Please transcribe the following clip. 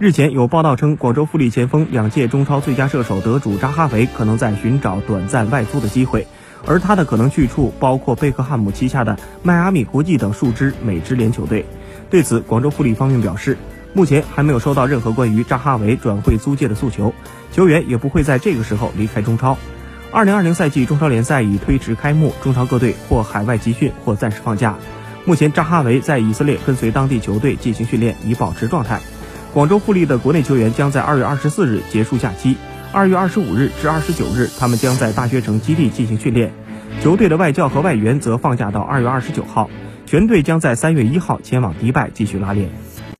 日前有报道称，广州富力前锋、两届中超最佳射手得主扎哈维可能在寻找短暂外租的机会，而他的可能去处包括贝克汉姆旗下的迈阿密国际等数支美职联球队。对此，广州富力方面表示，目前还没有收到任何关于扎哈维转会租借的诉求，球员也不会在这个时候离开中超。二零二零赛季中超联赛已推迟开幕，中超各队或海外集训，或暂时放假。目前，扎哈维在以色列跟随当地球队进行训练，以保持状态。广州富力的国内球员将在二月二十四日结束假期，二月二十五日至二十九日，他们将在大学城基地进行训练。球队的外教和外援则放假到二月二十九号，全队将在三月一号前往迪拜继续拉练。